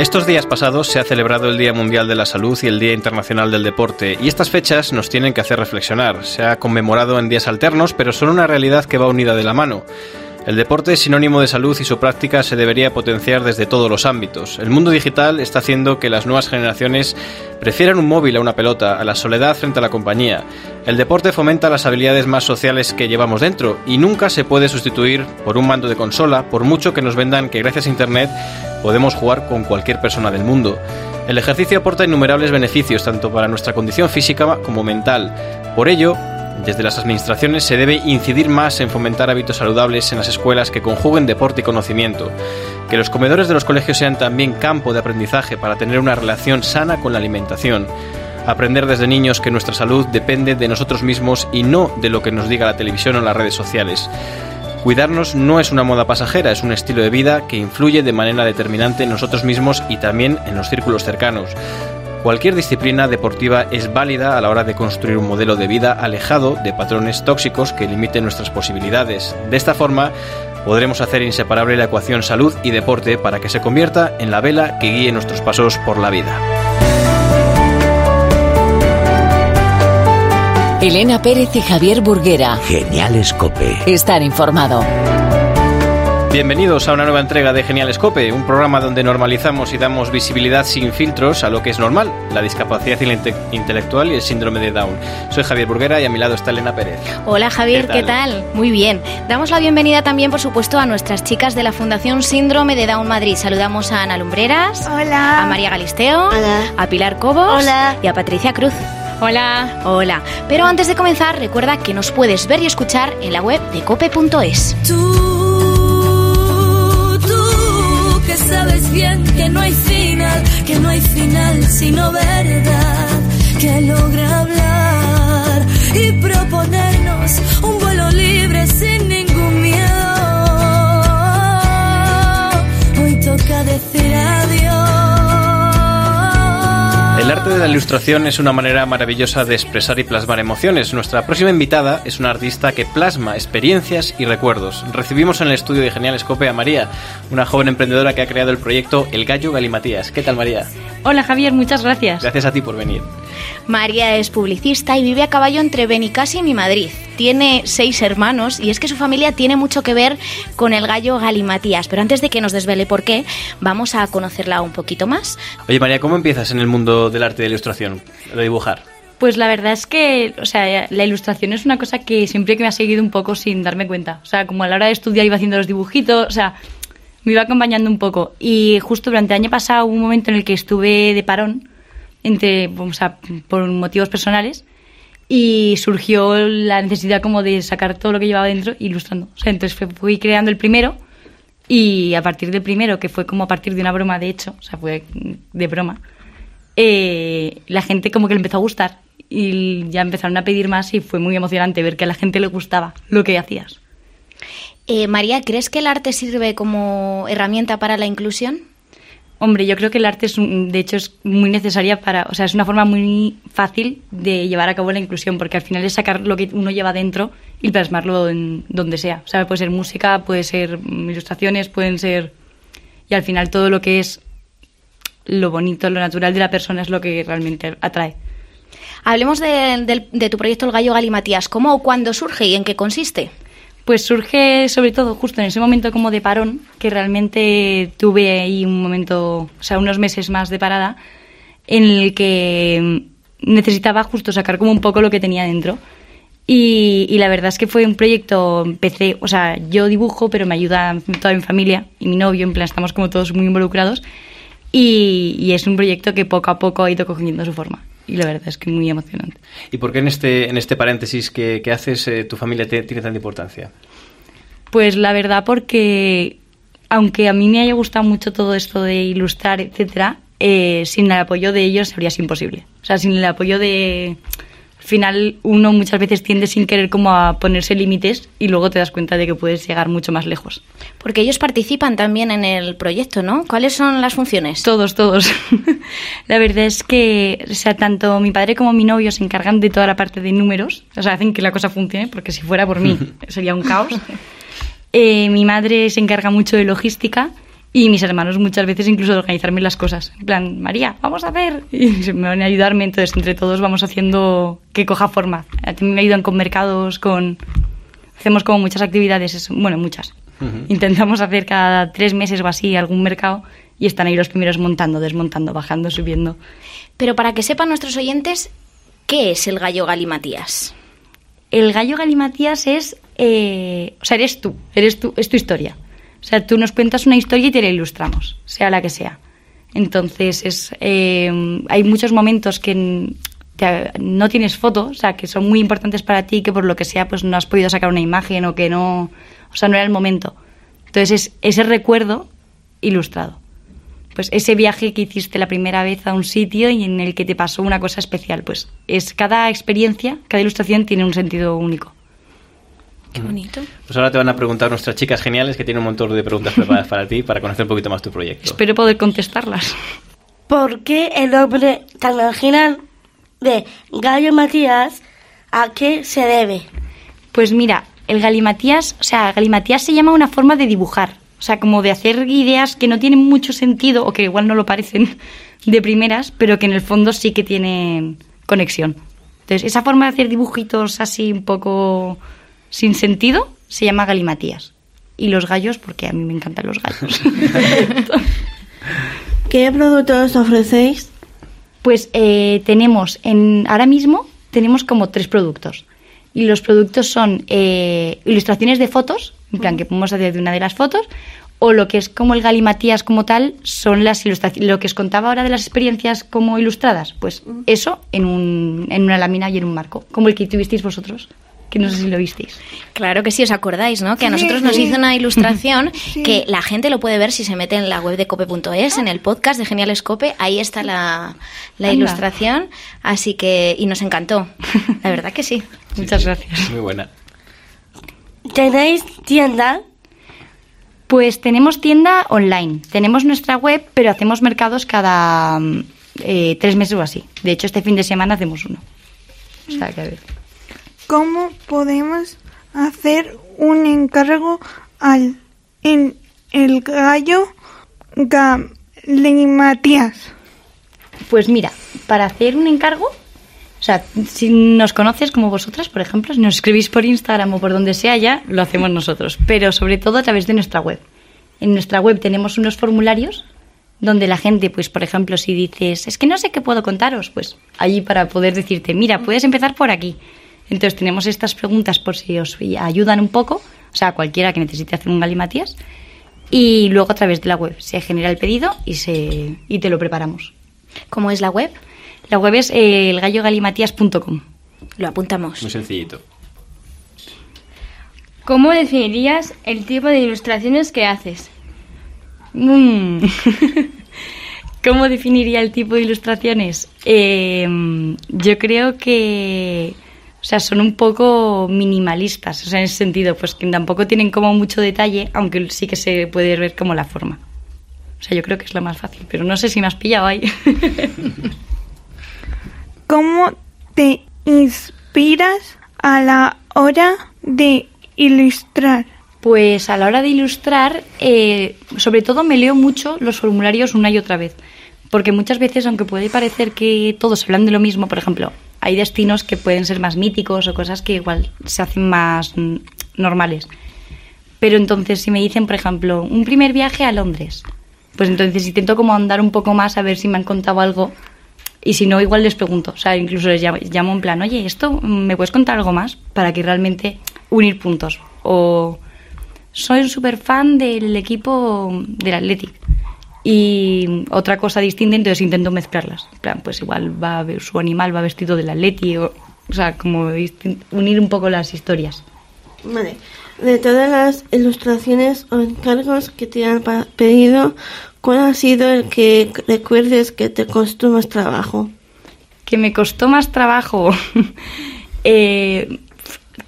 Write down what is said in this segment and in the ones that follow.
Estos días pasados se ha celebrado el Día Mundial de la Salud y el Día Internacional del Deporte, y estas fechas nos tienen que hacer reflexionar. Se ha conmemorado en días alternos, pero son una realidad que va unida de la mano. El deporte es sinónimo de salud y su práctica se debería potenciar desde todos los ámbitos. El mundo digital está haciendo que las nuevas generaciones prefieran un móvil a una pelota, a la soledad frente a la compañía. El deporte fomenta las habilidades más sociales que llevamos dentro y nunca se puede sustituir por un mando de consola, por mucho que nos vendan que gracias a Internet podemos jugar con cualquier persona del mundo. El ejercicio aporta innumerables beneficios tanto para nuestra condición física como mental. Por ello, desde las administraciones se debe incidir más en fomentar hábitos saludables en las escuelas que conjuguen deporte y conocimiento, que los comedores de los colegios sean también campo de aprendizaje para tener una relación sana con la alimentación, aprender desde niños que nuestra salud depende de nosotros mismos y no de lo que nos diga la televisión o las redes sociales. Cuidarnos no es una moda pasajera, es un estilo de vida que influye de manera determinante en nosotros mismos y también en los círculos cercanos. Cualquier disciplina deportiva es válida a la hora de construir un modelo de vida alejado de patrones tóxicos que limiten nuestras posibilidades. De esta forma, podremos hacer inseparable la ecuación salud y deporte para que se convierta en la vela que guíe nuestros pasos por la vida. Elena Pérez y Javier Burguera. Genial Escope. Estar informado. Bienvenidos a una nueva entrega de Genial Escope, un programa donde normalizamos y damos visibilidad sin filtros a lo que es normal, la discapacidad intelectual y el síndrome de Down. Soy Javier Burguera y a mi lado está Elena Pérez. Hola Javier, ¿qué tal? Muy bien. Damos la bienvenida también, por supuesto, a nuestras chicas de la Fundación Síndrome de Down Madrid. Saludamos a Ana Lumbreras, Hola. a María Galisteo, Hola. a Pilar Cobos Hola. y a Patricia Cruz. Hola. Hola. Pero antes de comenzar, recuerda que nos puedes ver y escuchar en la web de cope.es. Tú, sabes bien que no hay final, que no hay final sino verdad, que logra hablar y proponernos un vuelo libre sin ningún miedo. Hoy toca decir adiós. El arte de la ilustración es una manera maravillosa de expresar y plasmar emociones. Nuestra próxima invitada es una artista que plasma experiencias y recuerdos. Recibimos en el estudio de Genial Escope a María, una joven emprendedora que ha creado el proyecto El Gallo Galimatías. ¿Qué tal, María? Hola Javier, muchas gracias. Gracias a ti por venir. María es publicista y vive a caballo entre Benicassim y Madrid. Tiene seis hermanos y es que su familia tiene mucho que ver con el gallo Galimatías. Pero antes de que nos desvele por qué, vamos a conocerla un poquito más. Oye, María, ¿cómo empiezas en el mundo del arte de la ilustración, de dibujar? Pues la verdad es que, o sea, la ilustración es una cosa que siempre que me ha seguido un poco sin darme cuenta. O sea, como a la hora de estudiar iba haciendo los dibujitos, o sea, me iba acompañando un poco. Y justo durante el año pasado hubo un momento en el que estuve de parón, entre, o sea, por motivos personales, y surgió la necesidad como de sacar todo lo que llevaba dentro ilustrando. O sea, entonces fui creando el primero y a partir del primero, que fue como a partir de una broma, de hecho, o sea, fue de broma, eh, la gente como que le empezó a gustar y ya empezaron a pedir más y fue muy emocionante ver que a la gente le gustaba lo que hacías. Eh, María, ¿crees que el arte sirve como herramienta para la inclusión? Hombre, yo creo que el arte es, un- de hecho, es muy necesaria para, o sea, es una forma muy fácil de llevar a cabo la inclusión, porque al final es sacar lo que uno lleva dentro y plasmarlo en donde sea. O sea, puede ser música, puede ser ilustraciones, pueden ser, y al final todo lo que es lo bonito, lo natural de la persona es lo que realmente atrae. Hablemos de, tu proyecto El Gallo Galimatías. ¿Cómo o cuándo surge y en qué consiste? Pues surge sobre todo justo en ese momento como de parón, que realmente tuve ahí un momento, o sea, unos meses más de parada, en el que necesitaba justo sacar como un poco lo que tenía dentro. Y, y la verdad es que fue un proyecto, empecé, o sea, yo dibujo, pero me ayuda toda mi familia y mi novio, en plan, estamos como todos muy involucrados. Y, y es un proyecto que poco a poco ha ido cogiendo su forma. Y la verdad es que muy emocionante. ¿Y por qué en este, en este paréntesis que, que haces eh, tu familia te- tiene tanta importancia? Pues la verdad porque aunque a mí me haya gustado mucho todo esto de ilustrar, etcétera, eh, sin el apoyo de ellos habría sido imposible. O sea, sin el apoyo de... Al final uno muchas veces tiende sin querer como a ponerse límites y luego te das cuenta de que puedes llegar mucho más lejos. Porque ellos participan también en el proyecto, ¿no? ¿Cuáles son las funciones? Todos, todos. la verdad es que, o sea, tanto mi padre como mi novio se encargan de toda la parte de números, o sea, hacen que la cosa funcione, porque si fuera por mí sería un caos. Eh, mi madre se encarga mucho de logística Y mis hermanos muchas veces incluso de organizarme las cosas. En plan, María, vamos a hacer. Y se me van a ayudarme, entonces entre todos vamos haciendo que coja forma. A mí me ayudan con mercados, con... Hacemos como muchas actividades, es- bueno, muchas. Intentamos hacer cada tres meses o así algún mercado y están ahí los primeros montando, desmontando, bajando, subiendo. Pero para que sepan nuestros oyentes, ¿qué es el gallo galimatías? El gallo galimatías es, eh, o sea, eres tú, eres tú, es tu historia. O sea, tú nos cuentas una historia y te la ilustramos, sea la que sea. Entonces, es, eh, hay muchos momentos que no tienes foto, o sea, que son muy importantes para ti, que por lo que sea, pues no has podido sacar una imagen o que no, o sea, no era el momento. Entonces, es ese recuerdo ilustrado. Pues ese viaje que hiciste la primera vez a un sitio y en el que te pasó una cosa especial, pues es cada experiencia, cada ilustración tiene un sentido único. Qué bonito. Pues ahora te van a preguntar nuestras chicas geniales que tienen un montón de preguntas preparadas para ti para conocer un poquito más tu proyecto. Espero poder contestarlas. ¿Por qué el nombre tan original de Gallo Matías a qué se debe? Pues mira, el galimatías, o sea, galimatías se llama una forma de dibujar, o sea, como de hacer ideas que no tienen mucho sentido o que igual no lo parecen de primeras, pero que en el fondo sí que tienen conexión. Entonces, esa forma de hacer dibujitos así un poco sin sentido se llama galimatías. Y los gallos, porque a mí me encantan los gallos. ¿Qué productos ofrecéis? Pues eh, tenemos en ahora mismo tenemos como tres productos y los productos son eh, ilustraciones de fotos, en plan que podemos hacer de una de las fotos, o lo que es como el galimatías como tal son las ilustraciones, lo que os contaba ahora de las experiencias como ilustradas, pues eso en, un, en una lámina y en un marco, como el que tuvisteis vosotros, que no sé si lo visteis. Claro que sí, os acordáis, ¿no? Que a Sí, nosotros nos sí. hizo una ilustración que la gente lo puede ver si se mete en la web de cope.es, en el podcast de Geniales Cope, ahí está la, la ilustración, así que, y nos encantó, la verdad que sí. Muchas gracias. Muy buena. ¿Tenéis tienda? Pues tenemos tienda online, tenemos nuestra web, pero hacemos mercados cada eh, tres meses o así. De hecho, este fin de semana hacemos uno. O sea, que a ver. ¿Cómo podemos hacer un encargo al en el gallo Matías? Pues mira, para hacer un encargo, o sea, si nos conoces como vosotras, por ejemplo, si nos escribís por Instagram o por donde sea ya, lo hacemos nosotros, pero sobre todo a través de nuestra web. En nuestra web tenemos unos formularios donde la gente, pues por ejemplo, si dices, es que no sé qué puedo contaros, pues allí para poder decirte, mira, puedes empezar por aquí. Entonces tenemos estas preguntas por si os ayudan un poco, o sea, cualquiera que necesite hacer un galimatías, y luego a través de la web se genera el pedido y, se, y te lo preparamos. ¿Cómo es la web? La web es eh, elgallogalimatías.com. Lo apuntamos. Muy sencillito. ¿Cómo definirías el tipo de ilustraciones que haces? Mm. ¿Cómo definiría el tipo de ilustraciones? Eh, yo creo que, o sea, son un poco minimalistas, o sea, en ese sentido, pues que tampoco tienen como mucho detalle, aunque sí que se puede ver como la forma. O sea, yo creo que es lo más fácil, pero no sé si me has pillado ahí. ¿Cómo te inspiras a la hora de ilustrar? Pues a la hora de ilustrar, eh, sobre todo me leo mucho los formularios una y otra vez. Porque muchas veces, aunque puede parecer que todos hablan de lo mismo, por ejemplo, hay destinos que pueden ser más míticos o cosas que igual se hacen más mm, normales. Pero entonces, si me dicen, por ejemplo, un primer viaje a Londres, pues entonces intento como andar un poco más a ver si me han contado algo. Y si no, igual les pregunto. O sea, incluso les llamo, en plan, oye, ¿esto me puedes contar algo más? Para que realmente unir puntos. O soy un súper fan del equipo del Athletic. Y otra cosa distinta, entonces intento mezclarlas. Plan, pues igual va su animal va vestido del Atleti. O, o sea, como unir un poco las historias. Vale. De todas las ilustraciones o encargos que te han pedido, ¿cuál ha sido el que recuerdes que te costó más trabajo? que me costó más trabajo. eh,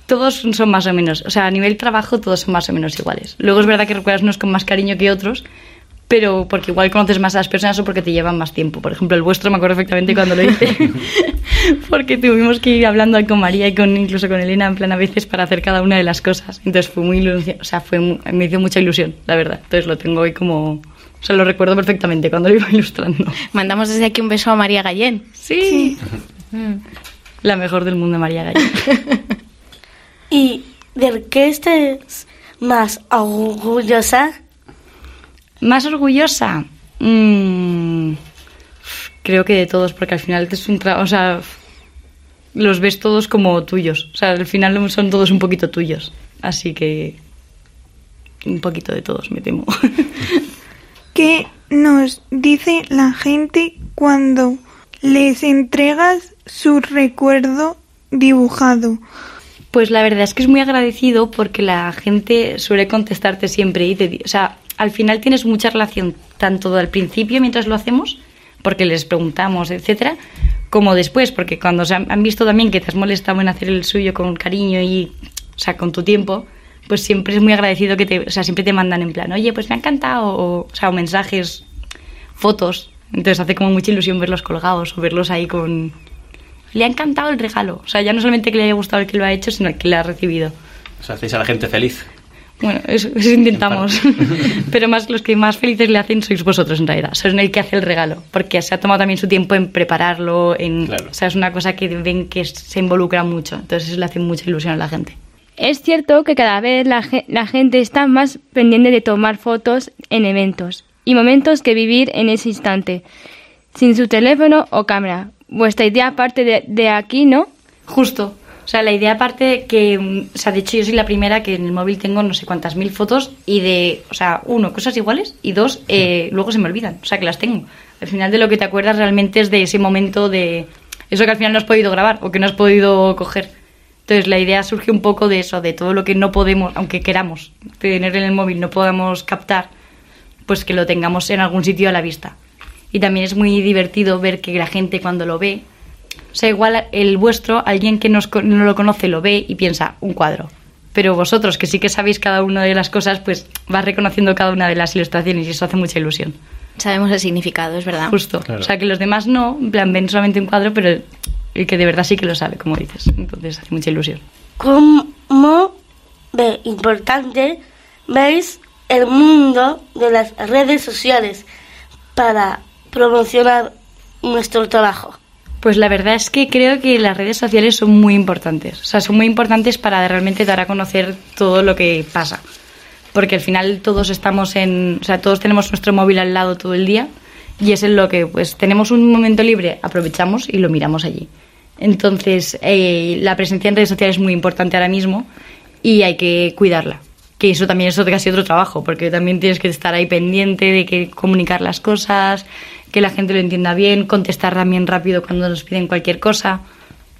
todos son más o menos, o sea, a nivel trabajo todos son más o menos iguales. Luego es verdad que recuerdas unos con más cariño que otros, pero porque igual conoces más a las personas o porque te llevan más tiempo. Por ejemplo, el vuestro me acuerdo perfectamente cuando lo hice, porque tuvimos que ir hablando con María y con incluso con Elena en plan a veces para hacer cada una de las cosas. Entonces fue muy ilusión, o sea, fue mu- me hizo mucha ilusión, la verdad. Entonces lo tengo hoy como O sea, lo recuerdo perfectamente cuando lo iba ilustrando. Mandamos desde aquí un beso a María Gallén. Sí. Mm. La mejor del mundo, María Gallén. ¿Y de qué estés más orgullosa? ¿Más orgullosa? Mm, creo que de todos, porque al final es un trabajo, o sea, los ves todos como tuyos. O sea, al final son todos un poquito tuyos. Así que un poquito de todos, me temo. ¿Qué nos dice la gente cuando les entregas su recuerdo dibujado? Pues la verdad es que es muy agradecido porque la gente suele contestarte siempre y te, o sea, al final tienes mucha relación tanto al principio mientras lo hacemos, porque les preguntamos, etcétera, como después, porque cuando se han, visto también que te has molestado en hacer el suyo con cariño y, o sea, con tu tiempo, pues siempre es muy agradecido que te, o sea, siempre te mandan en plan, oye, pues me ha encantado, o, o sea, mensajes, fotos, entonces hace como mucha ilusión verlos colgados o verlos ahí con, le ha encantado el regalo. O sea, ya no solamente que le haya gustado el que lo ha hecho, sino el que le ha recibido. O hacéis a la gente feliz. Bueno, eso, eso intentamos. Pero más los que más felices le hacen sois vosotros en realidad. Sois el que hace el regalo. Porque se ha tomado también su tiempo en prepararlo. En, Claro. O sea, es una cosa que ven que se involucra mucho. Entonces eso le hace mucha ilusión a la gente. Es cierto que cada vez la, ge- la gente está más pendiente de tomar fotos en eventos y momentos que vivir en ese instante, sin su teléfono o cámara. Vuestra idea parte de, de aquí, ¿no? Justo. O sea, la idea aparte que, mm, o sea, de hecho yo soy la primera que en el móvil tengo no sé cuántas mil fotos y de, o sea, uno, cosas iguales y dos, eh, luego se me olvidan. O sea, que las tengo. Al final de lo que te acuerdas realmente es de ese momento de eso que al final no has podido grabar o que no has podido coger. Entonces la idea surge un poco de eso, de todo lo que no podemos, aunque queramos tener en el móvil, no podamos captar, pues que lo tengamos en algún sitio a la vista. Y también es muy divertido ver que la gente cuando lo ve, o sea, igual el vuestro, alguien que nos no lo conoce lo ve y piensa, un cuadro. Pero vosotros, que sí que sabéis cada una de las cosas, pues vas reconociendo cada una de las ilustraciones y eso hace mucha ilusión. Sabemos el significado, es verdad. Justo. Claro. O sea, que los demás no, en plan, ven solamente un cuadro, pero el que de verdad sí que lo sabe, como dices. Entonces hace mucha ilusión. ¿Cómo de importante veis el mundo de las redes sociales para promocionar nuestro trabajo? Pues la verdad es que creo que las redes sociales son muy importantes. O sea, son muy importantes para realmente dar a conocer todo lo que pasa. Porque al final todos estamos en. O sea, todos tenemos nuestro móvil al lado todo el día. Y es en lo que, pues, tenemos un momento libre, aprovechamos y lo miramos allí. Entonces, eh, la presencia en redes sociales es muy importante ahora mismo y hay que cuidarla. Que eso también es casi otro trabajo, porque también tienes que estar ahí pendiente de que comunicar las cosas, que la gente lo entienda bien, contestar también rápido cuando nos piden cualquier cosa.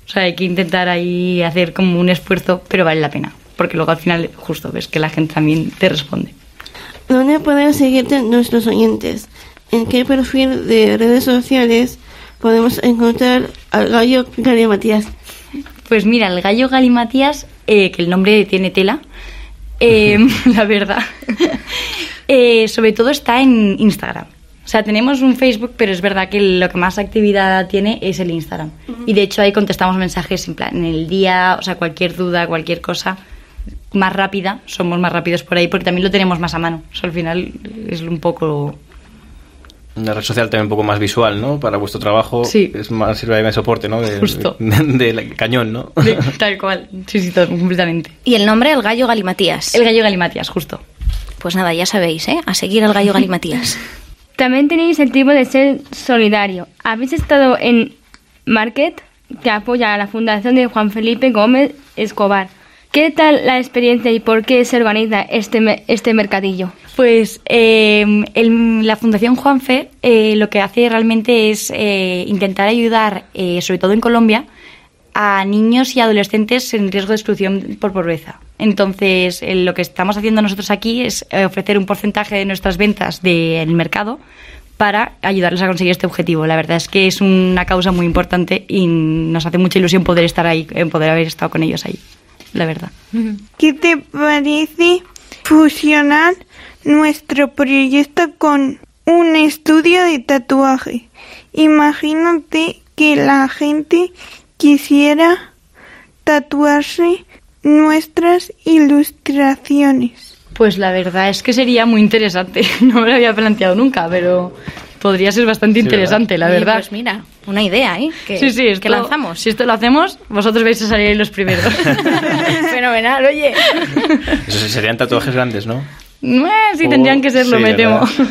O sea, hay que intentar ahí hacer como un esfuerzo, pero vale la pena, porque luego al final justo ves que la gente también te responde. ¿Dónde pueden seguirte nuestros oyentes? ¿En qué perfil de redes sociales podemos encontrar al gallo Gary Matías? Pues mira, el gallo Galimatías, eh, que el nombre tiene tela, eh, la verdad, eh, sobre todo está en Instagram. O sea, tenemos un Facebook, pero es verdad que lo que más actividad tiene es el Instagram. Y de hecho ahí contestamos mensajes en plan, en el día, o sea, cualquier duda, cualquier cosa más rápida, somos más rápidos por ahí porque también lo tenemos más a mano. O sea, al final es un poco... Una red social también un poco más visual, ¿no? Para vuestro trabajo. Sí. Es más, sirve de soporte, ¿no? De, Justo. de- de cañón, ¿no? tal cual. Sí, sí, todo, completamente. Y el nombre, el gallo Galimatías. El gallo Galimatías, justo. Pues nada, ya sabéis, ¿eh? A seguir al gallo Galimatías. También tenéis el tipo de ser solidario. Habéis estado en Market, que apoya a la fundación de Juan Felipe Gómez Escobar. ¿Qué tal la experiencia y por qué se organiza este, este mercadillo? Pues eh, la Fundación Juanfe eh, lo que hace realmente es eh, intentar ayudar, eh, sobre todo en Colombia, a niños y adolescentes en riesgo de exclusión por pobreza. Entonces, eh, lo que estamos haciendo nosotros aquí es eh, ofrecer un porcentaje de nuestras ventas del mercado para ayudarles a conseguir este objetivo. La verdad es que es una causa muy importante y nos hace mucha ilusión poder estar ahí, eh, poder haber estado con ellos ahí, la verdad. ¿Qué te parece fusionar nuestro proyecto con un estudio de tatuaje? Imagínate que la gente quisiera tatuarse nuestras ilustraciones. Pues la verdad es que sería muy interesante. No me lo había planteado nunca, pero podría ser bastante Sí, interesante, la Oye, verdad. Pues mira, una idea, ¿eh? Que, sí, sí, esto, que lanzamos. Si esto lo hacemos, vosotros vais a salir los primeros. Fenomenal, oye. Eso sí, serían tatuajes grandes, ¿no? Eh, sí, Oh, tendrían que serlo, sí, me ¿verdad? temo.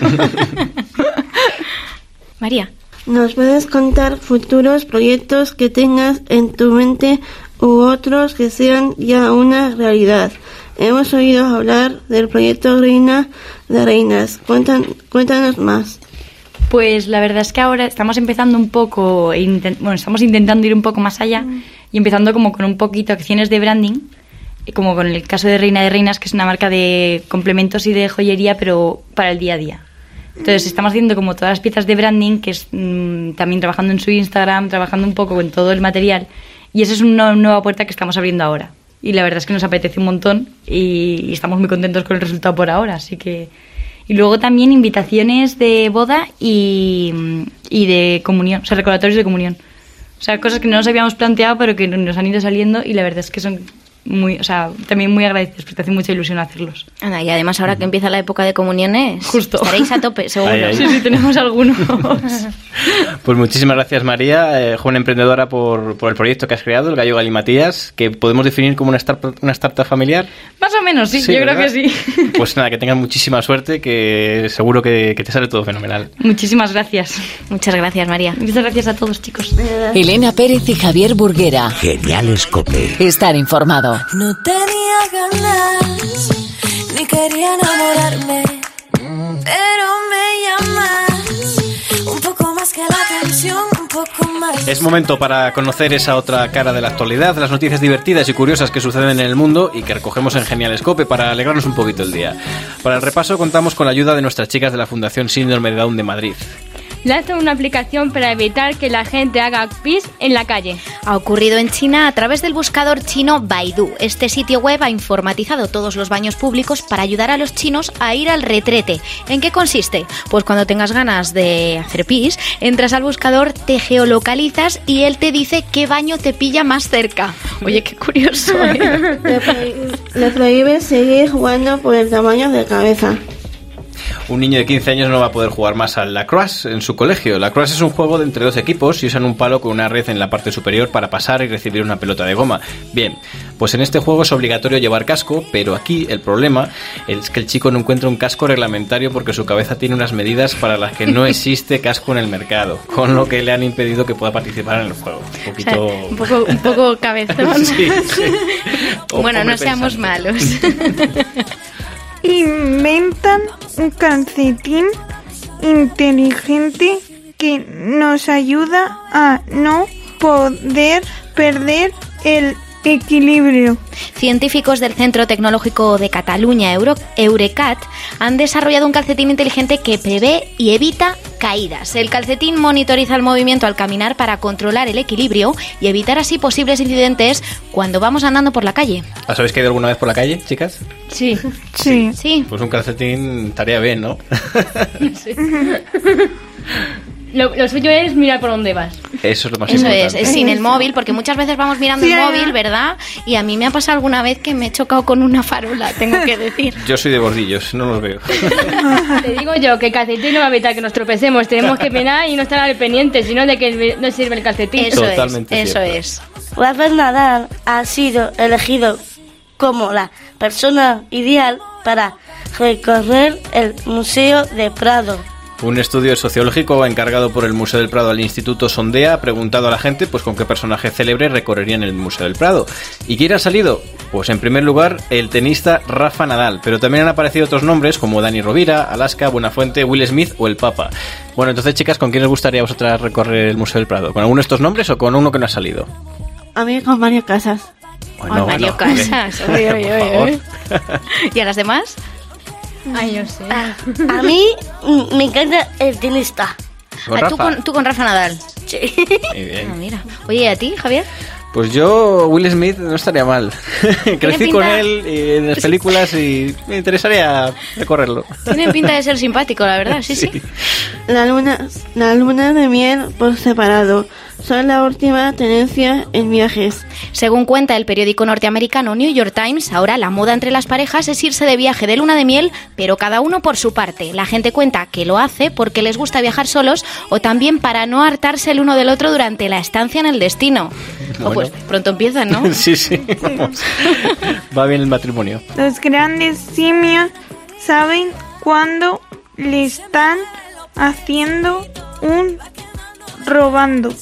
María. ¿Nos puedes contar futuros proyectos que tengas en tu mente u otros que sean ya una realidad? Hemos oído hablar del proyecto Reina de Reinas. Cuéntanos más. Pues la verdad es que ahora estamos empezando un poco, bueno, estamos intentando ir un poco más allá y empezando como con un poquito acciones de branding, y como con el caso de Reina de Reinas, que es una marca de complementos y de joyería, pero para el día a día. Entonces estamos haciendo como todas las piezas de branding, que es mm, también trabajando en su Instagram, trabajando un poco en todo el material, y esa es una nueva puerta que estamos abriendo ahora. Y la verdad es que nos apetece un montón y, y estamos muy contentos con el resultado por ahora, así que... Y luego también invitaciones de boda y, y de comunión, o sea, recordatorios de comunión. O sea, cosas que no nos habíamos planteado, pero que nos han ido saliendo y la verdad es que son muy, o sea, también muy agradecidos porque te hace mucha ilusión hacerlos. Anda, y además ahora que empieza la época de comuniones, Justo. estaréis a tope, seguro. Ahí, ahí. Sí, sí, tenemos algunos. Pues muchísimas gracias María, eh, joven emprendedora, por, por el proyecto que has creado, el Gallo Galimatías, que podemos definir como una startup, una startup familiar. Más o menos, sí, yo creo que sí. Pues nada, que tengas muchísima suerte, que seguro que, que te sale todo fenomenal. Muchísimas gracias. Muchas gracias, María. Muchas gracias a todos, chicos. Elena Pérez y Javier Burguera. Geniales Cope. Estar informado. No tenía ganas, ni quería enamorarme, pero me llamas un poco más que la atención. Es momento para conocer esa otra cara de la actualidad, las noticias divertidas y curiosas que suceden en el mundo y que recogemos en Genial Scope para alegrarnos un poquito el día. Para el repaso contamos con la ayuda de nuestras chicas de la Fundación Síndrome de Down de Madrid. Lanzan una aplicación para evitar que la gente haga pis en la calle. Ha ocurrido en China a través del buscador chino Baidu. Este sitio web ha informatizado todos los baños públicos para ayudar a los chinos a ir al retrete. ¿En qué consiste? Pues cuando tengas ganas de hacer pis, entras al buscador, te geolocalizas y él te dice qué baño te pilla más cerca. Oye, qué curioso. ¿eh? Le, prohí- le prohíbe seguir jugando por el tamaño de cabeza. Un niño de 15 años no va a poder jugar más al lacrosse en su colegio. Lacrosse es un juego de entre dos equipos y usan un palo con una red en la parte superior para pasar y recibir una pelota de goma. Bien, pues en este juego es obligatorio llevar casco, pero aquí el problema es que el chico no encuentra un casco reglamentario porque su cabeza tiene unas medidas para las que no existe casco en el mercado, con lo que le han impedido que pueda participar en el juego. Un O sea, poquito... un poco, un poco cabezón. Sí, sí. O Bueno, no seamos malos. Inventan un calcetín inteligente que nos ayuda a no poder perder el equilibrio. Científicos del Centro Tecnológico de Cataluña, Euro- Eurecat, han desarrollado un calcetín inteligente que prevé y evita caídas. El calcetín monitoriza el movimiento al caminar para controlar el equilibrio y evitar así posibles incidentes cuando vamos andando por la calle. ¿Os habéis caído alguna vez por la calle, chicas? Sí. Sí. Sí. Pues un calcetín estaría bien, ¿no? Lo, lo suyo es mirar por dónde vas. Eso es lo más Eso es, importante. es sin el móvil, porque muchas veces vamos mirando Sí, el móvil, ¿verdad? Y a mí me ha pasado alguna vez que me he chocado con una farola, tengo que decir. Yo soy de bordillos, no los veo. Te digo yo que el calcetín no va a evitar que nos tropecemos. Tenemos que penar y no estar al pendiente, sino de que no sirve el calcetín. Eso Totalmente es, eso es. Rafael Nadal ha sido elegido como la persona ideal para recorrer el Museo de Prado. Un estudio sociológico encargado por el Museo del Prado al Instituto Sondea ha preguntado a la gente pues con qué personaje célebre recorrerían el Museo del Prado. ¿Y quién ha salido? Pues en primer lugar el tenista Rafa Nadal, pero también han aparecido otros nombres como Dani Rovira, Alaska, Buenafuente, Will Smith o el Papa. Bueno, entonces chicas, ¿con quién os gustaría a vosotras recorrer el Museo del Prado? ¿Con alguno de estos nombres o con uno que no ha salido? A mí con Mario Casas. Bueno, Mario bueno, Casas. Oye, oye, oye. ¿Y a las demás? Ay, no sé. A mí mm, me encanta el tenista. ¿Con Ah, tú, con, tú con Rafa Nadal. Sí. Muy bien. Ah, mira. Oye, ¿y a ti, Javier? Pues yo, Will Smith, no estaría mal. Crecí con él y en las películas y me interesaría recorrerlo. Tiene pinta de ser simpático, la verdad, sí, sí. La luna, la luna de miel por separado son la última tendencia en viajes. Según cuenta el periódico norteamericano New York Times, ahora la moda entre las parejas es irse de viaje de luna de miel, pero cada uno por su parte. La gente cuenta que lo hace porque les gusta viajar solos o también para no hartarse el uno del otro durante la estancia en el destino. Pues pronto empiezan, ¿no? sí, sí. vamos. Va bien el matrimonio. Los grandes simios saben cuándo le están haciendo un robando.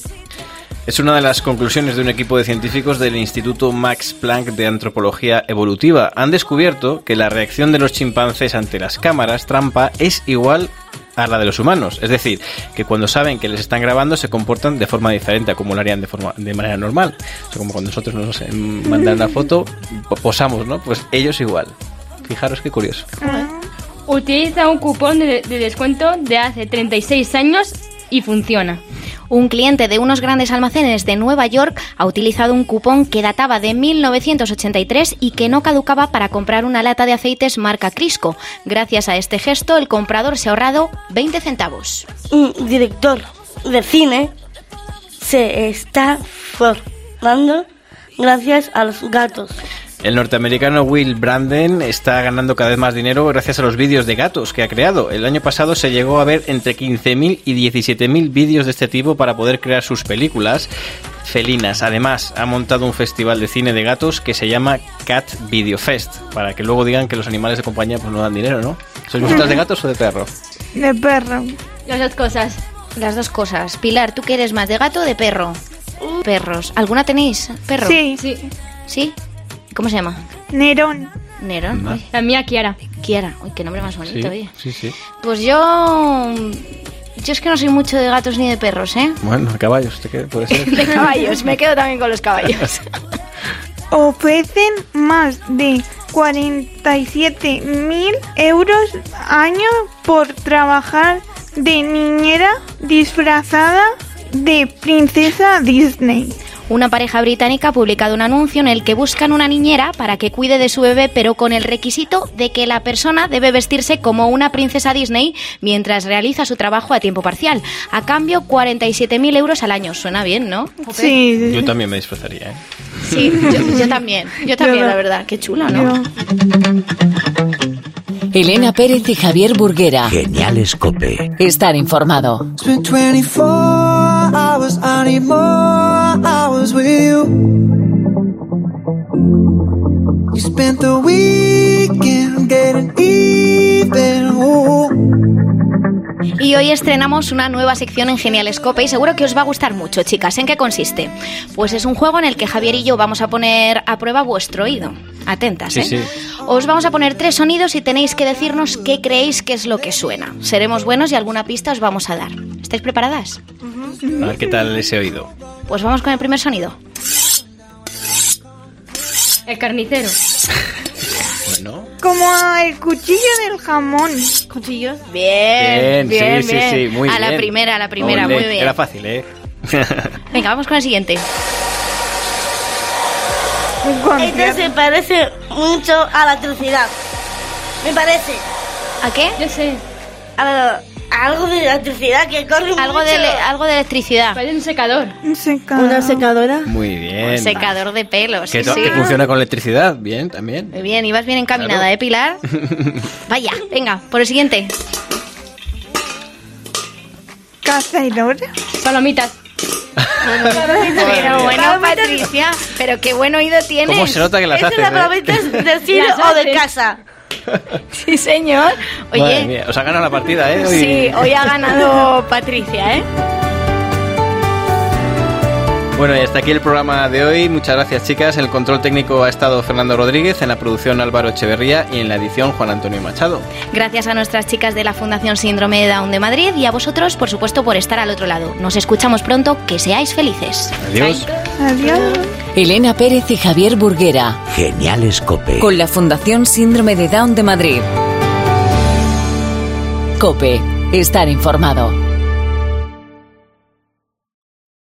Es una de las conclusiones de un equipo de científicos del Instituto Max Planck de Antropología Evolutiva. Han descubierto que la reacción de los chimpancés ante las cámaras trampa es igual a la de los humanos. Es decir, que cuando saben que les están grabando se comportan de forma diferente como lo harían de, forma, de manera normal. Como cuando nosotros nos eh, mandan una foto, po- posamos, ¿no? Pues ellos igual. Fijaros qué curioso. Utiliza un cupón de descuento de hace 36 años y funciona. Un cliente de unos grandes almacenes de Nueva York ha utilizado un cupón que databa de 1983 y que no caducaba para comprar una lata de aceites marca Crisco. Gracias a este gesto, el comprador se ha ahorrado 20 centavos. Un director de cine se está formando gracias a los gatos. El norteamericano Will Branden está ganando cada vez más dinero gracias a los vídeos de gatos que ha creado. El año pasado se llegó a ver entre 15.000 y 17.000 vídeos de este tipo para poder crear sus películas felinas. Además, ha montado un festival de cine de gatos que se llama Cat Video Fest, para que luego digan que los animales de compañía pues no dan dinero, ¿no? ¿Sois vosotras de gatos o de perro? De perro. Las dos cosas. Las dos cosas. Pilar, ¿tú qué eres más, de gato o de perro? Perros. ¿Alguna tenéis? ¿Perro? Sí, Sí. ¿Sí? ¿Cómo se llama? Nerón. Nerón. La mía, Kiara. Kiara. Uy, qué nombre más bonito, oye. sí, sí. Pues yo... Yo es que no soy mucho de gatos ni de perros, ¿eh? Bueno, caballos, ¿te qué puede ser? De caballos. Me quedo también con los caballos. Ofrecen más de 47 mil euros año por trabajar de niñera disfrazada de princesa Disney. Una pareja británica ha publicado un anuncio en el que buscan una niñera para que cuide de su bebé, pero con el requisito de que la persona debe vestirse como una princesa Disney mientras realiza su trabajo a tiempo parcial. A cambio, 47.000 euros al año. Suena bien, ¿no? Sí, sí, Yo también me disfrazaría, ¿eh? Sí, yo, yo también. Yo también, Yo- la verdad. Qué chulo, ¿no? Yo- Elena Pérez y Javier Burguera. Genial Cope. Estar informado. It's been 24 hours, I need more hours with you. You spent the weekend getting even. ooh. Y hoy estrenamos una nueva sección en Genialescope y seguro que os va a gustar mucho, chicas. ¿En qué consiste? Pues es un juego en el que Javier y yo vamos a poner a prueba vuestro oído. Atentas, Sí, ¿eh? sí. Os vamos a poner tres sonidos y tenéis que decirnos qué creéis que es lo que suena. Seremos buenos y alguna pista os vamos a dar. ¿Estáis preparadas? A ver qué tal ese oído. Pues vamos con el primer sonido. El carnicero. Bueno. Como el cuchillo del jamón. Cuchillos. Bien, bien, sí, sí, bien. sí, muy a la bien. primera, a la primera, muy bien. Era fácil, ¿eh? Venga, vamos con el siguiente. Este concierto. se parece mucho a la electricidad. Me parece. ¿A qué? Yo sé. A, la- algo de electricidad que corre Algo mucho. de, algo de electricidad. Parece un secador. Un secador. Una secadora. Muy bien. Secador de pelos. Que, sí, que funciona con electricidad, bien, también. Muy bien, ibas bien encaminada, Claro. ¿eh, Pilar? Vaya, venga, por el siguiente. Cazadora. Palomitas. Pero bueno, Patricia, pero qué buen oído tienes. ¿Cómo se nota que las haces? es la eh? palomita del cine o de casa. Sí, señor. Madre Oye, mía, os ha ganado la partida, ¿eh? Hoy- sí, hoy ha ganado Patricia, ¿eh? Bueno, y hasta aquí el programa de hoy. Muchas gracias, chicas. En el control técnico ha estado Fernando Rodríguez, en la producción Álvaro Echeverría y en la edición Juan Antonio Machado. Gracias a nuestras chicas de la Fundación Síndrome de Down de Madrid y a vosotros, por supuesto, por estar al otro lado. Nos escuchamos pronto, que seáis felices. Adiós. Adiós. Elena Pérez y Javier Burguera. Genial Cope. Con la Fundación Síndrome de Down de Madrid. Cope. Estar informado.